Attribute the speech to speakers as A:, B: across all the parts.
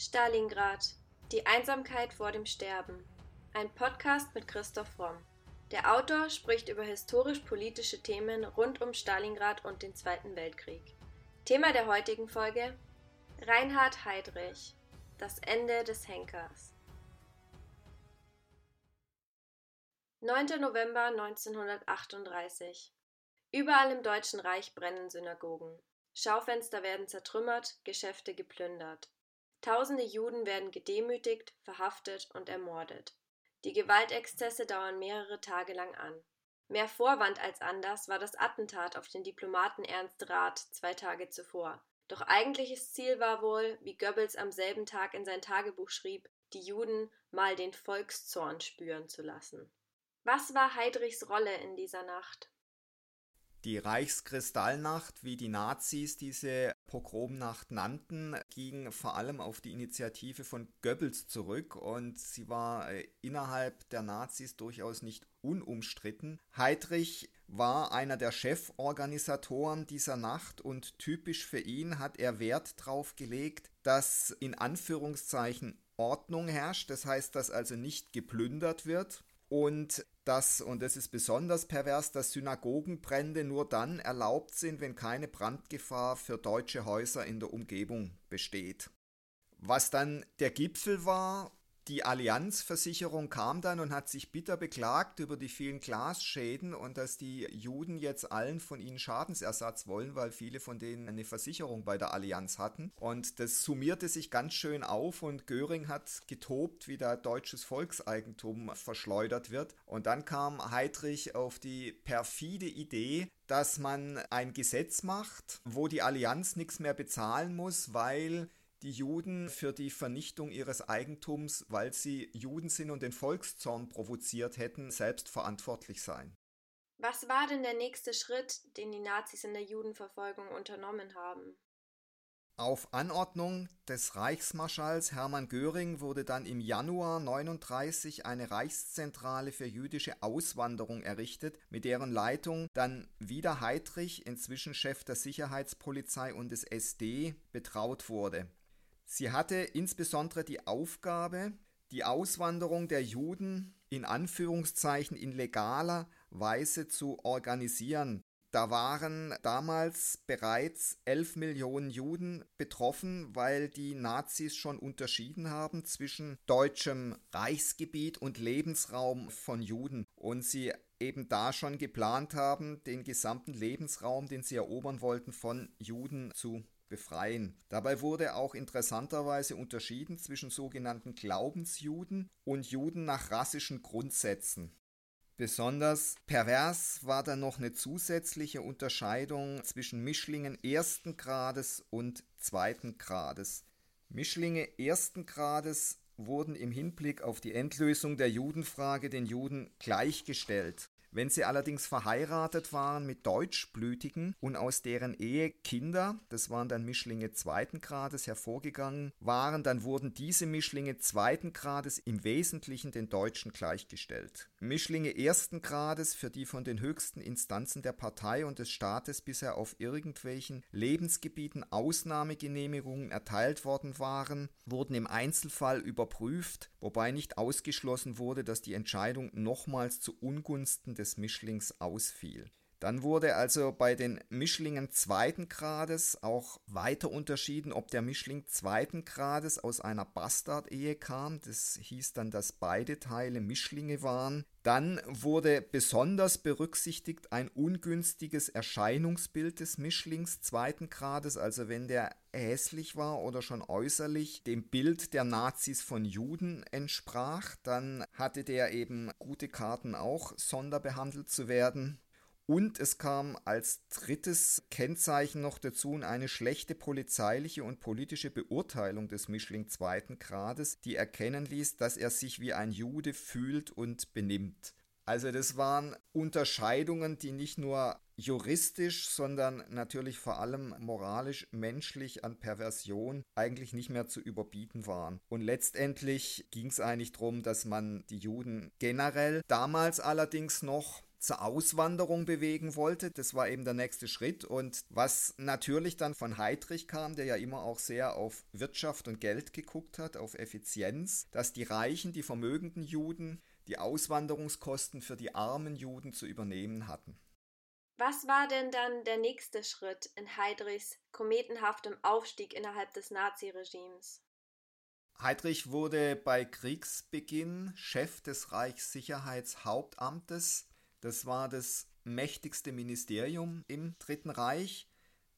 A: Stalingrad. Die Einsamkeit vor dem Sterben. Ein Podcast mit Christoph Fromm. Der Autor spricht über historisch-politische Themen rund um Stalingrad und den Zweiten Weltkrieg. Thema der heutigen Folge: Reinhard Heydrich. Das Ende des Henkers. 9. November 1938. Überall im Deutschen Reich brennen Synagogen. Schaufenster werden zertrümmert, Geschäfte geplündert. Tausende Juden werden gedemütigt, verhaftet und ermordet. Die Gewaltexzesse dauern mehrere Tage lang an. Mehr Vorwand als anders war das Attentat auf den Diplomaten Ernst Rath zwei Tage zuvor. Doch eigentliches Ziel war wohl, wie Goebbels am selben Tag in sein Tagebuch schrieb, die Juden mal den Volkszorn spüren zu lassen. Was war Heydrichs Rolle in dieser Nacht?
B: Die Reichskristallnacht, wie die Nazis diese Pogromnacht nannten, ging vor allem auf die Initiative von Goebbels zurück und sie war äh, innerhalb der Nazis durchaus nicht unumstritten. Heydrich war einer der Cheforganisatoren dieser Nacht und typisch für ihn hat er Wert darauf gelegt, dass in Anführungszeichen Ordnung herrscht, das heißt, dass also nicht geplündert wird und dass, und das ist besonders pervers, dass Synagogenbrände nur dann erlaubt sind, wenn keine Brandgefahr für deutsche Häuser in der Umgebung besteht. Was dann der Gipfel war, die Allianzversicherung kam dann und hat sich bitter beklagt über die vielen Glasschäden und dass die Juden jetzt allen von ihnen Schadensersatz wollen, weil viele von denen eine Versicherung bei der Allianz hatten. Und das summierte sich ganz schön auf und Göring hat getobt, wie da deutsches Volkseigentum verschleudert wird. Und dann kam Heydrich auf die perfide Idee, dass man ein Gesetz macht, wo die Allianz nichts mehr bezahlen muss, weil die Juden für die Vernichtung ihres Eigentums, weil sie Juden sind und den Volkszorn provoziert hätten, selbst verantwortlich sein.
A: Was war denn der nächste Schritt, den die Nazis in der Judenverfolgung unternommen haben?
B: Auf Anordnung des Reichsmarschalls Hermann Göring wurde dann im Januar 1939 eine Reichszentrale für jüdische Auswanderung errichtet, mit deren Leitung dann wieder Heydrich, inzwischen Chef der Sicherheitspolizei und des SD, betraut wurde. Sie hatte insbesondere die Aufgabe, die Auswanderung der Juden in Anführungszeichen in legaler Weise zu organisieren. Da waren damals bereits 11 Millionen Juden betroffen, weil die Nazis schon unterschieden haben zwischen deutschem Reichsgebiet und Lebensraum von Juden und sie eben da schon geplant haben, den gesamten Lebensraum, den sie erobern wollten, von Juden zu befreien. Dabei wurde auch interessanterweise unterschieden zwischen sogenannten Glaubensjuden und Juden nach rassischen Grundsätzen. Besonders pervers war dann noch eine zusätzliche Unterscheidung zwischen Mischlingen ersten Grades und zweiten Grades. Mischlinge ersten Grades wurden im Hinblick auf die Endlösung der Judenfrage den Juden gleichgestellt. Wenn sie allerdings verheiratet waren mit Deutschblütigen und aus deren Ehe Kinder, das waren dann Mischlinge zweiten Grades, hervorgegangen waren, dann wurden diese Mischlinge zweiten Grades im Wesentlichen den Deutschen gleichgestellt. Mischlinge ersten Grades, für die von den höchsten Instanzen der Partei und des Staates bisher auf irgendwelchen Lebensgebieten Ausnahmegenehmigungen erteilt worden waren, wurden im Einzelfall überprüft, wobei nicht ausgeschlossen wurde, dass die Entscheidung nochmals zu Ungunsten des Mischlings ausfiel. Dann wurde also bei den Mischlingen zweiten Grades auch weiter unterschieden, ob der Mischling zweiten Grades aus einer Bastardehe kam. Das hieß dann, dass beide Teile Mischlinge waren. Dann wurde besonders berücksichtigt ein ungünstiges Erscheinungsbild des Mischlings zweiten Grades, also wenn der hässlich war oder schon äußerlich dem Bild der Nazis von Juden entsprach, dann hatte der eben gute Karten auch sonderbehandelt zu werden. Und es kam als drittes Kennzeichen noch dazu eine schlechte polizeiliche und politische Beurteilung des Mischling zweiten Grades, die erkennen ließ, dass er sich wie ein Jude fühlt und benimmt. Also das waren Unterscheidungen, die nicht nur juristisch, sondern natürlich vor allem moralisch, menschlich an Perversion eigentlich nicht mehr zu überbieten waren. Und letztendlich ging es eigentlich darum, dass man die Juden generell, damals allerdings noch zur Auswanderung bewegen wollte. Das war eben der nächste Schritt. Und was natürlich dann von Heydrich kam, der ja immer auch sehr auf Wirtschaft und Geld geguckt hat, auf Effizienz, dass die reichen, die vermögenden Juden die Auswanderungskosten für die armen Juden zu übernehmen hatten.
A: Was war denn dann der nächste Schritt in Heydrichs kometenhaftem Aufstieg innerhalb des Naziregimes?
B: Heydrich wurde bei Kriegsbeginn Chef des Reichssicherheitshauptamtes. Das war das mächtigste Ministerium im Dritten Reich.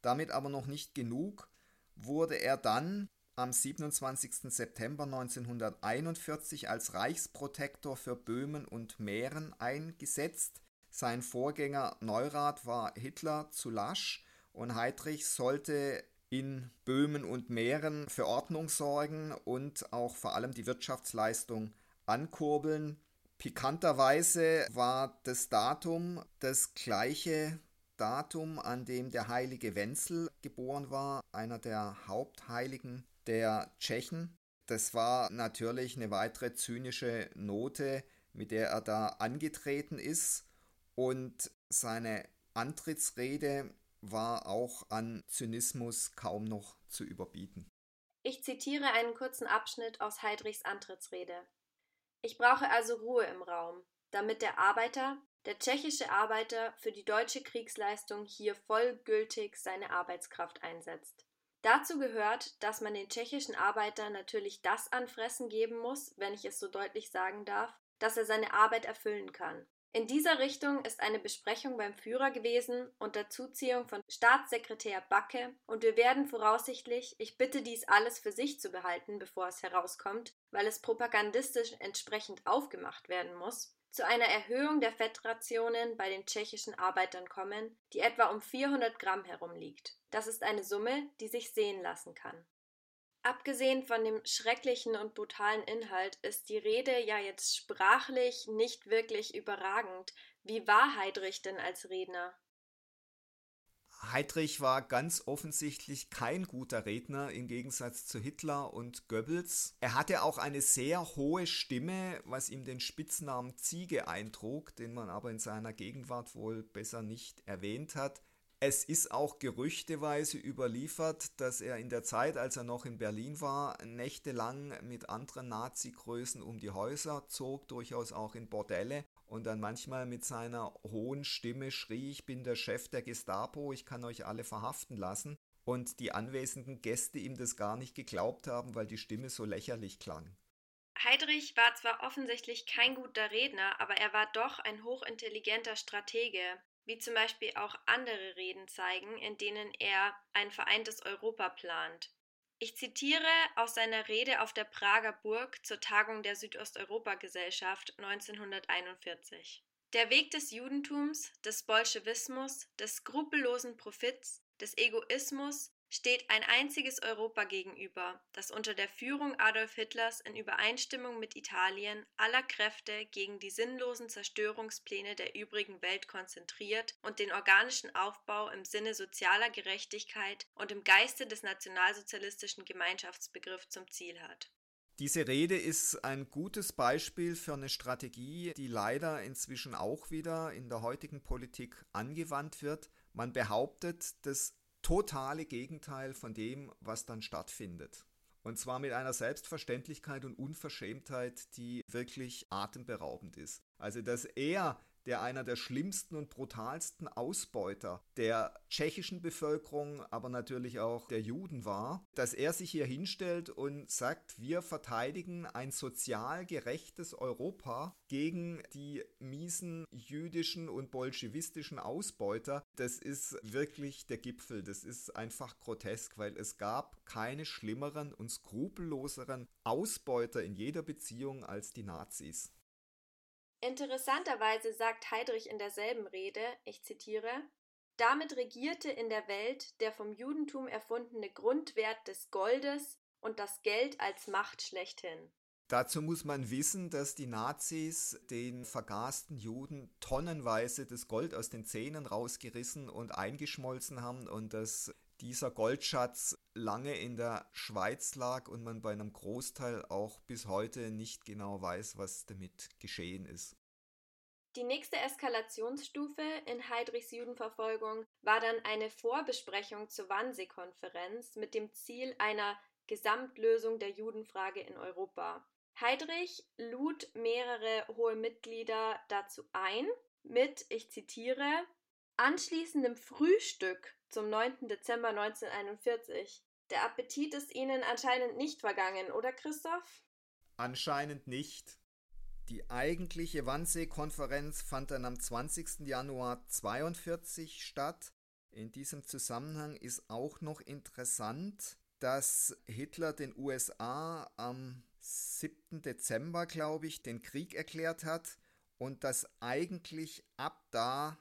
B: Damit aber noch nicht genug, wurde er dann am 27. September 1941 als Reichsprotektor für Böhmen und Mähren eingesetzt. Sein Vorgänger Neurath war Hitler zu lasch und Heydrich sollte in Böhmen und Mähren für Ordnung sorgen und auch vor allem die Wirtschaftsleistung ankurbeln. Pikanterweise war das Datum das gleiche Datum, an dem der heilige Wenzel geboren war, einer der Hauptheiligen der Tschechen. Das war natürlich eine weitere zynische Note, mit der er da angetreten ist. Und seine Antrittsrede war auch an Zynismus kaum noch zu überbieten.
A: Ich zitiere einen kurzen Abschnitt aus Heidrichs Antrittsrede. Ich brauche also Ruhe im Raum, damit der Arbeiter, der tschechische Arbeiter für die deutsche Kriegsleistung hier vollgültig seine Arbeitskraft einsetzt. Dazu gehört, dass man den tschechischen Arbeiter natürlich das anfressen geben muss, wenn ich es so deutlich sagen darf, dass er seine Arbeit erfüllen kann, in dieser Richtung ist eine Besprechung beim Führer gewesen unter Zuziehung von Staatssekretär Backe und wir werden voraussichtlich, ich bitte dies alles für sich zu behalten, bevor es herauskommt, weil es propagandistisch entsprechend aufgemacht werden muss, zu einer Erhöhung der Fettrationen bei den tschechischen Arbeitern kommen, die etwa um 400 Gramm herumliegt. Das ist eine Summe, die sich sehen lassen kann. Abgesehen von dem schrecklichen und brutalen Inhalt ist die Rede ja jetzt sprachlich nicht wirklich überragend. Wie war Heydrich denn als Redner?
B: Heydrich war ganz offensichtlich kein guter Redner im Gegensatz zu Hitler und Goebbels. Er hatte auch eine sehr hohe Stimme, was ihm den Spitznamen Ziege eintrug, den man aber in seiner Gegenwart wohl besser nicht erwähnt hat. Es ist auch gerüchteweise überliefert, dass er in der Zeit, als er noch in Berlin war, nächtelang mit anderen Nazi-Größen um die Häuser zog, durchaus auch in Bordelle und dann manchmal mit seiner hohen Stimme schrie, ich bin der Chef der Gestapo, ich kann euch alle verhaften lassen. Und die anwesenden Gäste ihm das gar nicht geglaubt haben, weil die Stimme so lächerlich klang.
A: Heydrich war zwar offensichtlich kein guter Redner, aber er war doch ein hochintelligenter Stratege wie zum Beispiel auch andere Reden zeigen, in denen er ein vereintes Europa plant. Ich zitiere aus seiner Rede auf der Prager Burg zur Tagung der Südosteuropa-Gesellschaft 1941. Der Weg des Judentums, des Bolschewismus, des skrupellosen Profits, des Egoismus, steht ein einziges Europa gegenüber, das unter der Führung Adolf Hitlers in Übereinstimmung mit Italien aller Kräfte gegen die sinnlosen Zerstörungspläne der übrigen Welt konzentriert und den organischen Aufbau im Sinne sozialer Gerechtigkeit und im Geiste des nationalsozialistischen Gemeinschaftsbegriffs zum Ziel hat.
B: Diese Rede ist ein gutes Beispiel für eine Strategie, die leider inzwischen auch wieder in der heutigen Politik angewandt wird. Man behauptet, dass totale Gegenteil von dem, was dann stattfindet. Und zwar mit einer Selbstverständlichkeit und Unverschämtheit, die wirklich atemberaubend ist. Also, dass er der einer der schlimmsten und brutalsten Ausbeuter der tschechischen Bevölkerung, aber natürlich auch der Juden war, dass er sich hier hinstellt und sagt, wir verteidigen ein sozial gerechtes Europa gegen die miesen jüdischen und bolschewistischen Ausbeuter. Das ist wirklich der Gipfel, das ist einfach grotesk, weil es gab keine schlimmeren und skrupelloseren Ausbeuter in jeder Beziehung als die Nazis.
A: Interessanterweise sagt Heydrich in derselben Rede, ich zitiere, damit regierte in der Welt der vom Judentum erfundene Grundwert des Goldes und das Geld als Macht schlechthin.
B: Dazu muss man wissen, dass die Nazis den vergasten Juden tonnenweise das Gold aus den Zähnen rausgerissen und eingeschmolzen haben und dass dieser Goldschatz lange in der Schweiz lag und man bei einem Großteil auch bis heute nicht genau weiß, was damit geschehen ist.
A: Die nächste Eskalationsstufe in Heydrichs Judenverfolgung war dann eine Vorbesprechung zur Wannsee-Konferenz mit dem Ziel einer Gesamtlösung der Judenfrage in Europa. Heydrich lud mehrere hohe Mitglieder dazu ein, mit, ich zitiere, anschließendem Frühstück zum 9. Dezember 1941. Der Appetit ist Ihnen anscheinend nicht vergangen, oder Christoph?
B: Anscheinend nicht. Die eigentliche Wannsee-Konferenz fand dann am 20. Januar 1942 statt. In diesem Zusammenhang ist auch noch interessant, dass Hitler den USA am 7. Dezember, glaube ich, den Krieg erklärt hat und dass eigentlich ab da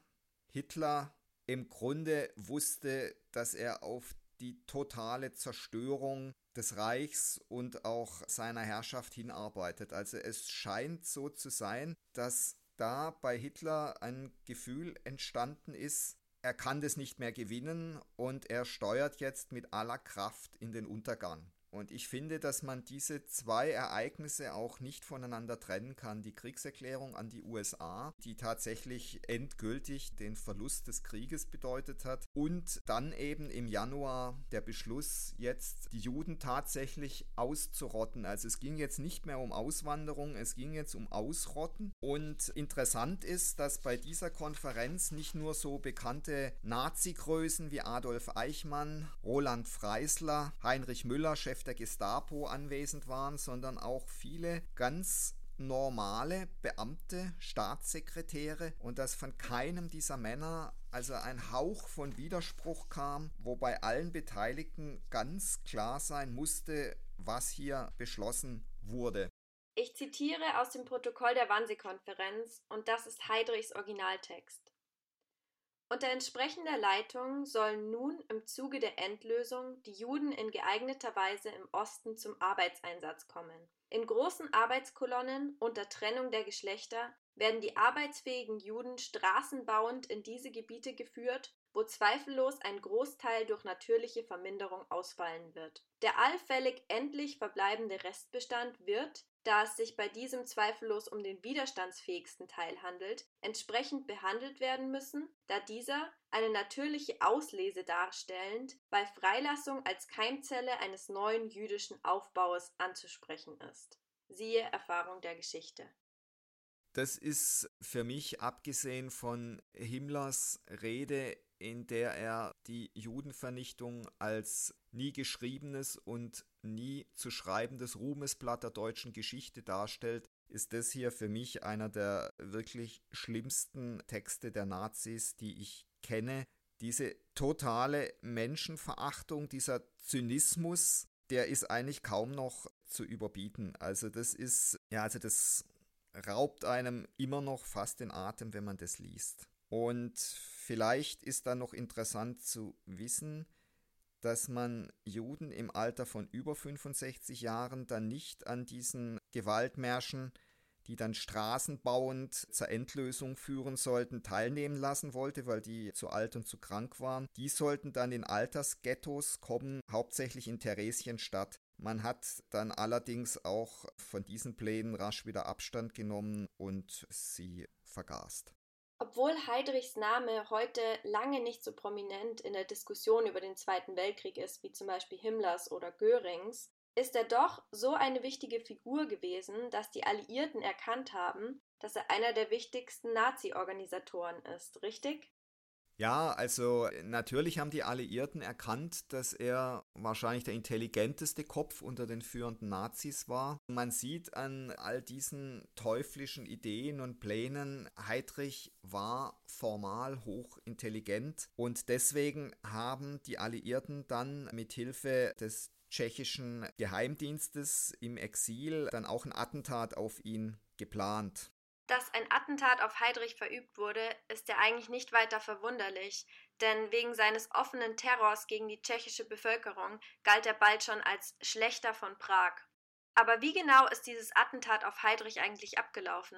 B: Hitler im Grunde wusste, dass er auf die totale Zerstörung des Reichs und auch seiner Herrschaft hinarbeitet. Also es scheint so zu sein, dass da bei Hitler ein Gefühl entstanden ist, er kann das nicht mehr gewinnen und er steuert jetzt mit aller Kraft in den Untergang. Und ich finde, dass man diese zwei Ereignisse auch nicht voneinander trennen kann. Die Kriegserklärung an die USA, die tatsächlich endgültig den Verlust des Krieges bedeutet hat. Und dann eben im Januar der Beschluss, jetzt die Juden tatsächlich auszurotten. Also es ging jetzt nicht mehr um Auswanderung, es ging jetzt um Ausrotten. Und interessant ist, dass bei dieser Konferenz nicht nur so bekannte Nazi-Größen wie Adolf Eichmann, Roland Freisler, Heinrich Müller, Chef Chef der Gestapo anwesend waren, sondern auch viele ganz normale Beamte, Staatssekretäre und dass von keinem dieser Männer also ein Hauch von Widerspruch kam, wobei allen Beteiligten ganz klar sein musste, was hier beschlossen wurde.
A: Ich zitiere aus dem Protokoll der Wannsee-Konferenz und das ist Heidrichs Originaltext. Unter entsprechender Leitung sollen nun im Zuge der Endlösung die Juden in geeigneter Weise im Osten zum Arbeitseinsatz kommen. In großen Arbeitskolonnen unter Trennung der Geschlechter werden die arbeitsfähigen Juden straßenbauend in diese Gebiete geführt, wo zweifellos ein Großteil durch natürliche Verminderung ausfallen wird. Der allfällig endlich verbleibende Restbestand wird, da es sich bei diesem zweifellos um den widerstandsfähigsten Teil handelt, entsprechend behandelt werden müssen, da dieser, eine natürliche Auslese darstellend, bei Freilassung als Keimzelle eines neuen jüdischen Aufbaues anzusprechen ist. Siehe Erfahrung der Geschichte.
B: Das ist für mich, abgesehen von Himmlers Rede, in der er die Judenvernichtung als nie geschriebenes und nie zu schreibendes Ruhmesblatt der deutschen Geschichte darstellt, ist das hier für mich einer der wirklich schlimmsten Texte der Nazis, die ich kenne. Diese totale Menschenverachtung, dieser Zynismus, der ist eigentlich kaum noch zu überbieten. Also das ist, ja, also das raubt einem immer noch fast den Atem, wenn man das liest. Und vielleicht ist dann noch interessant zu wissen, dass man Juden im Alter von über 65 Jahren dann nicht an diesen Gewaltmärschen, die dann straßenbauend zur Endlösung führen sollten, teilnehmen lassen wollte, weil die zu alt und zu krank waren. Die sollten dann in Altersghettos kommen, hauptsächlich in Theresienstadt. Man hat dann allerdings auch von diesen Plänen rasch wieder Abstand genommen und sie vergast.
A: Obwohl Heydrichs Name heute lange nicht so prominent in der Diskussion über den Zweiten Weltkrieg ist, wie zum Beispiel Himmlers oder Görings, ist er doch so eine wichtige Figur gewesen, dass die Alliierten erkannt haben, dass er einer der wichtigsten Nazi-Organisatoren ist, richtig?
B: Ja, also natürlich haben die Alliierten erkannt, dass er wahrscheinlich der intelligenteste Kopf unter den führenden Nazis war. Man sieht an all diesen teuflischen Ideen und Plänen, Heydrich war formal hochintelligent und deswegen haben die Alliierten dann mit Hilfe des tschechischen Geheimdienstes im Exil dann auch ein Attentat auf ihn geplant.
A: Dass ein Attentat auf Heydrich verübt wurde, ist ja eigentlich nicht weiter verwunderlich, denn wegen seines offenen Terrors gegen die tschechische Bevölkerung galt er bald schon als Schlechter von Prag. Aber wie genau ist dieses Attentat auf Heydrich eigentlich abgelaufen?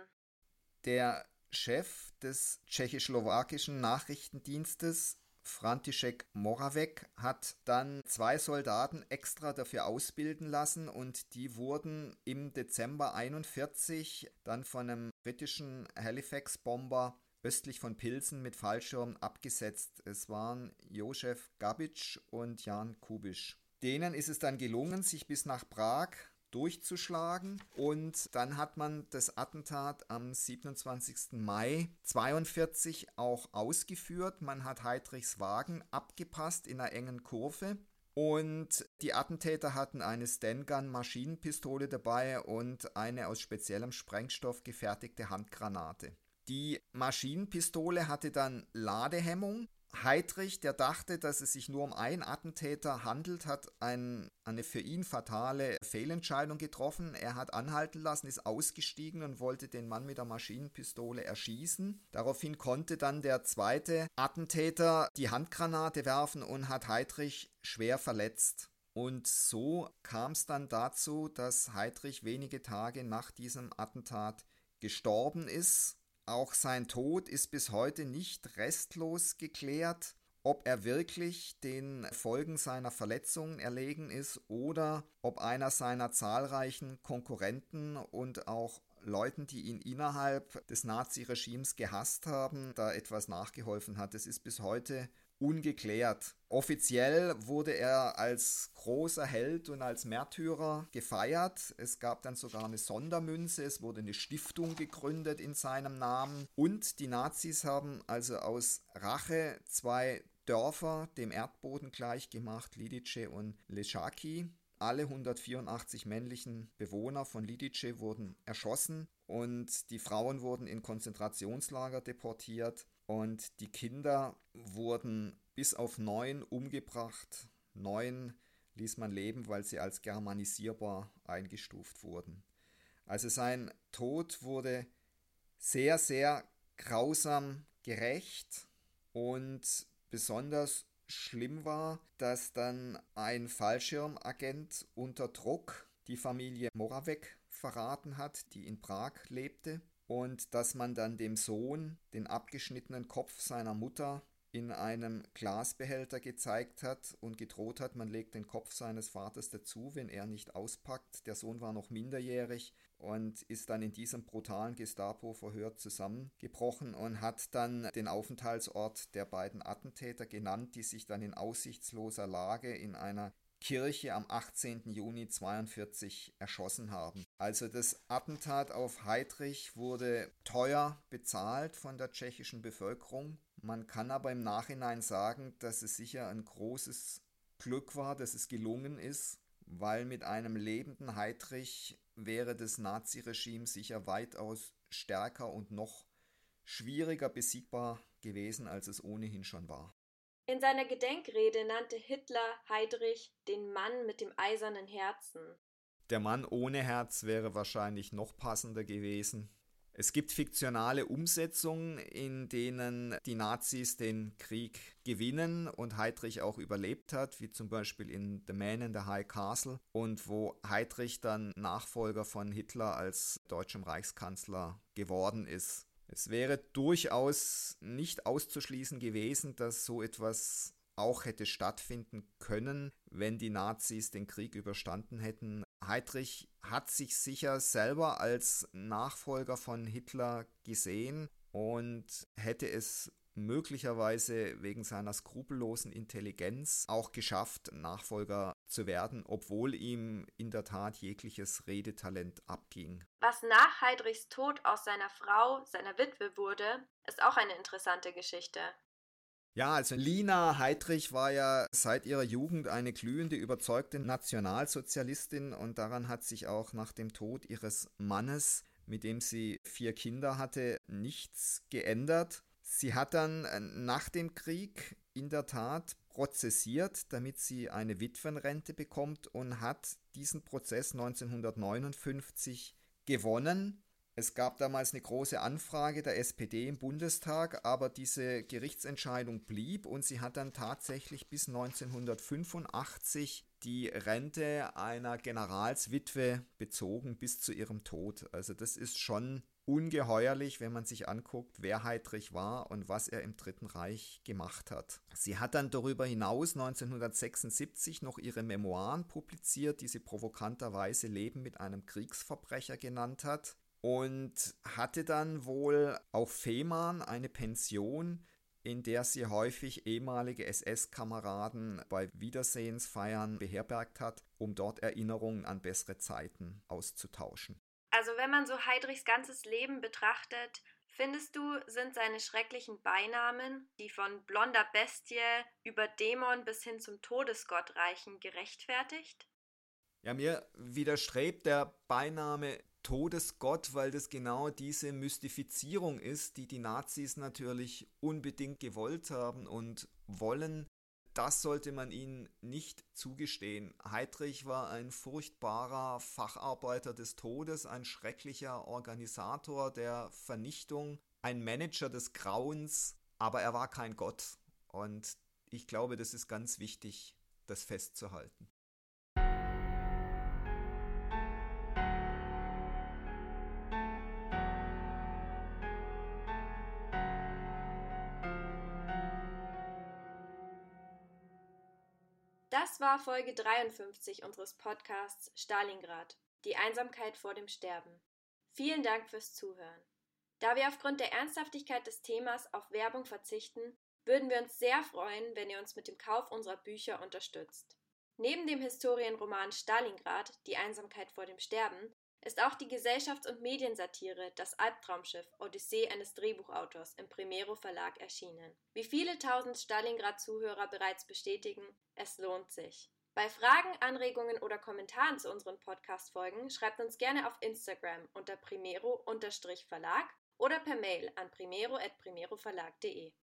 B: Der Chef des tschechoslowakischen Nachrichtendienstes František Moravec hat dann zwei Soldaten extra dafür ausbilden lassen und die wurden im Dezember 41 dann von einem britischen Halifax-Bomber östlich von Pilsen mit Fallschirmen abgesetzt. Es waren Josef Gabic und Jan Kubisch. Denen ist es dann gelungen, sich bis nach Prag durchzuschlagen und dann hat man das Attentat am 27. Mai 42 auch ausgeführt. Man hat Heidrichs Wagen abgepasst in einer engen Kurve und die Attentäter hatten eine Stengun Maschinenpistole dabei und eine aus speziellem Sprengstoff gefertigte Handgranate. Die Maschinenpistole hatte dann Ladehemmung Heidrich, der dachte, dass es sich nur um einen Attentäter handelt, hat ein, eine für ihn fatale Fehlentscheidung getroffen. Er hat anhalten lassen, ist ausgestiegen und wollte den Mann mit der Maschinenpistole erschießen. Daraufhin konnte dann der zweite Attentäter die Handgranate werfen und hat Heidrich schwer verletzt. Und so kam es dann dazu, dass Heidrich wenige Tage nach diesem Attentat gestorben ist. Auch sein Tod ist bis heute nicht restlos geklärt, ob er wirklich den Folgen seiner Verletzungen erlegen ist oder ob einer seiner zahlreichen Konkurrenten und auch Leuten, die ihn innerhalb des Naziregimes gehasst haben, da etwas nachgeholfen hat. Es ist bis heute ungeklärt. Offiziell wurde er als großer Held und als Märtyrer gefeiert. Es gab dann sogar eine Sondermünze, es wurde eine Stiftung gegründet in seinem Namen und die Nazis haben also aus Rache zwei Dörfer dem Erdboden gleichgemacht, Lidice und Lechaki. Alle 184 männlichen Bewohner von Lidice wurden erschossen und die Frauen wurden in Konzentrationslager deportiert und die Kinder wurden bis auf neun umgebracht. Neun ließ man leben, weil sie als germanisierbar eingestuft wurden. Also sein Tod wurde sehr, sehr grausam gerecht und besonders schlimm war, dass dann ein Fallschirmagent unter Druck die Familie Moravec verraten hat, die in Prag lebte und dass man dann dem Sohn den abgeschnittenen Kopf seiner Mutter in einem Glasbehälter gezeigt hat und gedroht hat, man legt den Kopf seines Vaters dazu, wenn er nicht auspackt. Der Sohn war noch minderjährig und ist dann in diesem brutalen Gestapo-Verhör zusammengebrochen und hat dann den Aufenthaltsort der beiden Attentäter genannt, die sich dann in aussichtsloser Lage in einer Kirche am 18. Juni 1942 erschossen haben. Also das Attentat auf Heydrich wurde teuer bezahlt von der tschechischen Bevölkerung. Man kann aber im Nachhinein sagen, dass es sicher ein großes Glück war, dass es gelungen ist, weil mit einem lebenden Heydrich wäre das Naziregime sicher weitaus stärker und noch schwieriger besiegbar gewesen, als es ohnehin schon war.
A: In seiner Gedenkrede nannte Hitler Heydrich den Mann mit dem eisernen Herzen.
B: Der Mann ohne Herz wäre wahrscheinlich noch passender gewesen. Es gibt fiktionale Umsetzungen, in denen die Nazis den Krieg gewinnen und Heydrich auch überlebt hat, wie zum Beispiel in The Man in the High Castle und wo Heydrich dann Nachfolger von Hitler als deutschem Reichskanzler geworden ist. Es wäre durchaus nicht auszuschließen gewesen, dass so etwas auch hätte stattfinden können, wenn die Nazis den Krieg überstanden hätten. Heydrich hat sich sicher selber als Nachfolger von Hitler gesehen und hätte es möglicherweise wegen seiner skrupellosen Intelligenz auch geschafft, Nachfolger zu werden, obwohl ihm in der Tat jegliches Redetalent abging.
A: Was nach Heidrichs Tod aus seiner Frau, seiner Witwe wurde, ist auch eine interessante Geschichte.
B: Ja, also Lina Heidrich war ja seit ihrer Jugend eine glühende, überzeugte Nationalsozialistin und daran hat sich auch nach dem Tod ihres Mannes, mit dem sie vier Kinder hatte, nichts geändert. Sie hat dann äh, nach dem Krieg in der Tat prozessiert, damit sie eine Witwenrente bekommt und hat diesen Prozess 1959 gewonnen. Es gab damals eine große Anfrage der SPD im Bundestag, aber diese Gerichtsentscheidung blieb und sie hat dann tatsächlich bis 1985 die Rente einer Generalswitwe bezogen bis zu ihrem Tod. Also das ist schon ungeheuerlich, wenn man sich anguckt, wer Heydrich war und was er im Dritten Reich gemacht hat. Sie hat dann darüber hinaus 1976 noch ihre Memoiren publiziert, die sie provokanterweise Leben mit einem Kriegsverbrecher genannt hat. und hatte dann wohl auf Fehmarn eine Pension, in der sie häufig ehemalige SS-Kameraden bei Wiedersehensfeiern beherbergt hat, um dort Erinnerungen an bessere Zeiten auszutauschen.
A: Also wenn man so Heidrichs ganzes Leben betrachtet, findest du, sind seine schrecklichen Beinamen, die von blonder Bestie über Dämon bis hin zum Todesgott reichen, gerechtfertigt?
B: Ja, mir widerstrebt der Beiname Todesgott, weil das genau diese Mystifizierung ist, die die Nazis natürlich unbedingt gewollt haben und wollen. Das sollte man ihnen nicht zugestehen. Heydrich war ein furchtbarer Facharbeiter des Todes, ein schrecklicher Organisator der Vernichtung, ein Manager des Grauens, aber er war kein Gott. Und ich glaube, das ist ganz wichtig, das festzuhalten.
A: War Folge 53 unseres Podcasts Stalingrad, die Einsamkeit vor dem Sterben. Vielen Dank fürs Zuhören. Da wir aufgrund der Ernsthaftigkeit des Themas auf Werbung verzichten, würden wir uns sehr freuen, wenn ihr uns mit dem Kauf unserer Bücher unterstützt. Neben dem Historienroman Stalingrad, die Einsamkeit vor dem Sterben, ist auch die Gesellschafts- und Mediensatire Das Albtraumschiff Odyssee eines Drehbuchautors im Primero Verlag erschienen. Wie viele tausend Stalingrad-Zuhörer bereits bestätigen, es lohnt sich. Bei Fragen, Anregungen oder Kommentaren zu unseren Podcast-Folgen schreibt uns gerne auf Instagram unter primero-verlag oder per Mail an primero.primeroverlag.de.